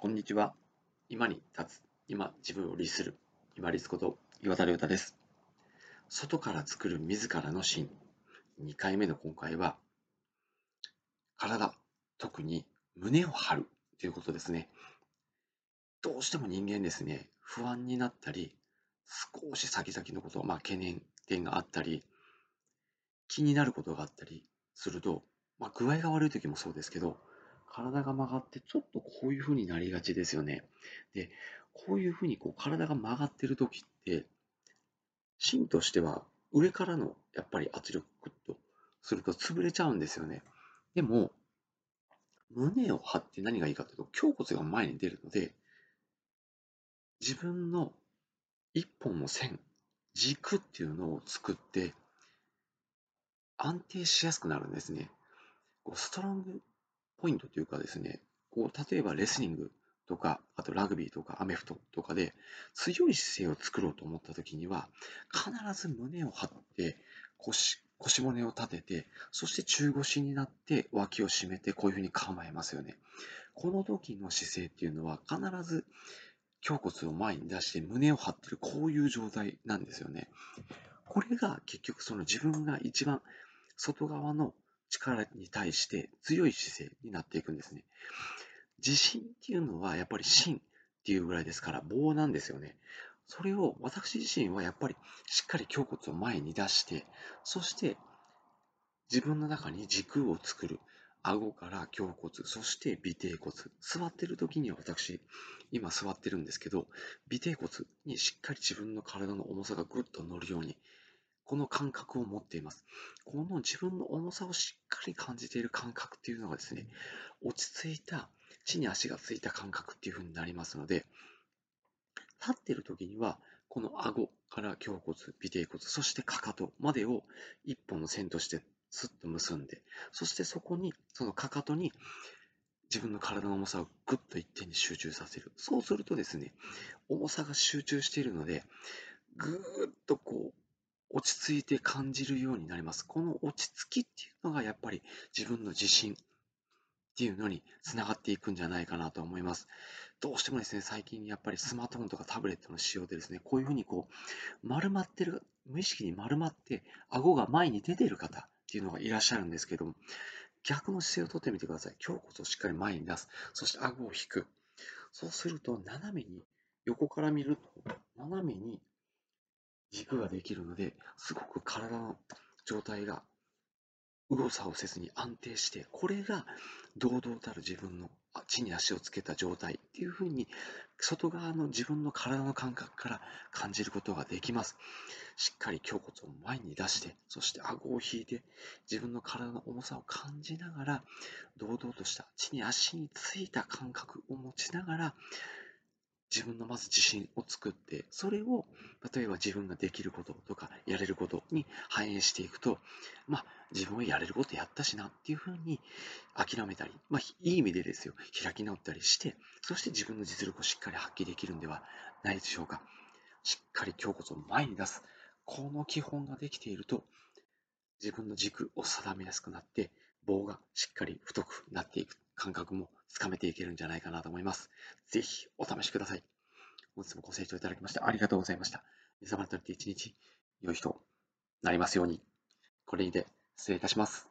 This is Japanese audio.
こんにちは。今に立つ。今、自分を律する。今律こと岩田亮太です。外から作る自らの芯。2回目の今回は、体、特に胸を張るということですね。どうしても人間ですね、不安になったり、少し先々のこと、まあ、懸念点があったり、気になることがあったりすると、まあ、具合が悪い時もそうですけど、体が曲がってちょっとこういう風になりがちですよね。で、こういう風にこう体が曲がってる時って、芯としては上からのやっぱり圧力グッとすると潰れちゃうんですよね。でも、胸を張って何がいいかというと、胸骨が前に出るので、自分の一本の線、軸っていうのを作って、安定しやすくなるんですね。こうストロングポイントというかですね、こう例えばレスリングとか、あとラグビーとかアメフトとかで強い姿勢を作ろうと思った時には、必ず胸を張って腰、腰骨を立てて、そして中腰になって脇を締めてこういうふうに構えますよね。この時の姿勢っていうのは必ず胸骨を前に出して胸を張ってるこういう状態なんですよね。これが結局その自分が一番外側の力に対して強い姿勢になっていくんですね。自信っていうのはやっぱり芯っていうぐらいですから棒なんですよね。それを私自身はやっぱりしっかり胸骨を前に出して、そして自分の中に軸を作る。顎から胸骨、そして尾てい骨。座ってる時には私、今座ってるんですけど、尾てい骨にしっかり自分の体の重さがぐっと乗るようにこの感覚を持っています。この自分の重さをしっかり感じている感覚っていうのがですね、落ち着いた、地に足がついた感覚っていう風になりますので、立っている時には、この顎から胸骨、尾てい骨、そしてかかとまでを一本の線としてスッと結んで、そしてそこに、そのかかとに自分の体の重さをぐっと一点に集中させる。そうするとですね、重さが集中しているので、ぐーっとこう、落ち着いて感じるようになります。この落ち着きっていうのがやっぱり自分の自信っていうのにつながっていくんじゃないかなと思います。どうしてもですね、最近やっぱりスマートフォンとかタブレットの使用でですね、こういうふうにこう、丸まってる、無意識に丸まって、顎が前に出てる方っていうのがいらっしゃるんですけども、逆の姿勢をとってみてください。胸骨をしっかり前に出す。そして顎を引く。そうすると、斜めに、横から見ると、斜めに軸ができるので、すごく体の状態が右往左往せずに安定して、これが堂々たる自分の地に足をつけた状態っていうふうに、外側の自分の体の感覚から感じることができます。しっかり胸骨を前に出して、そして顎を引いて、自分の体の重さを感じながら、堂々とした地に足についた感覚を持ちながら、自分のまず自信を作って、それを例えば自分ができることとかやれることに反映していくと、まあ自分はやれることやったしなっていうふうに諦めたり、まあいい意味でですよ、開き直ったりして、そして自分の実力をしっかり発揮できるんではないでしょうか。しっかり胸骨を前に出す。この基本ができていると、自分の軸を定めやすくなって、棒がしっかり太くなっていく感覚もつかめていけるんじゃないかなと思います。ぜひお試しください。本日もご清聴いただきましてありがとうございました。皆様にとって一日良い日となりますように。これにて失礼いたします。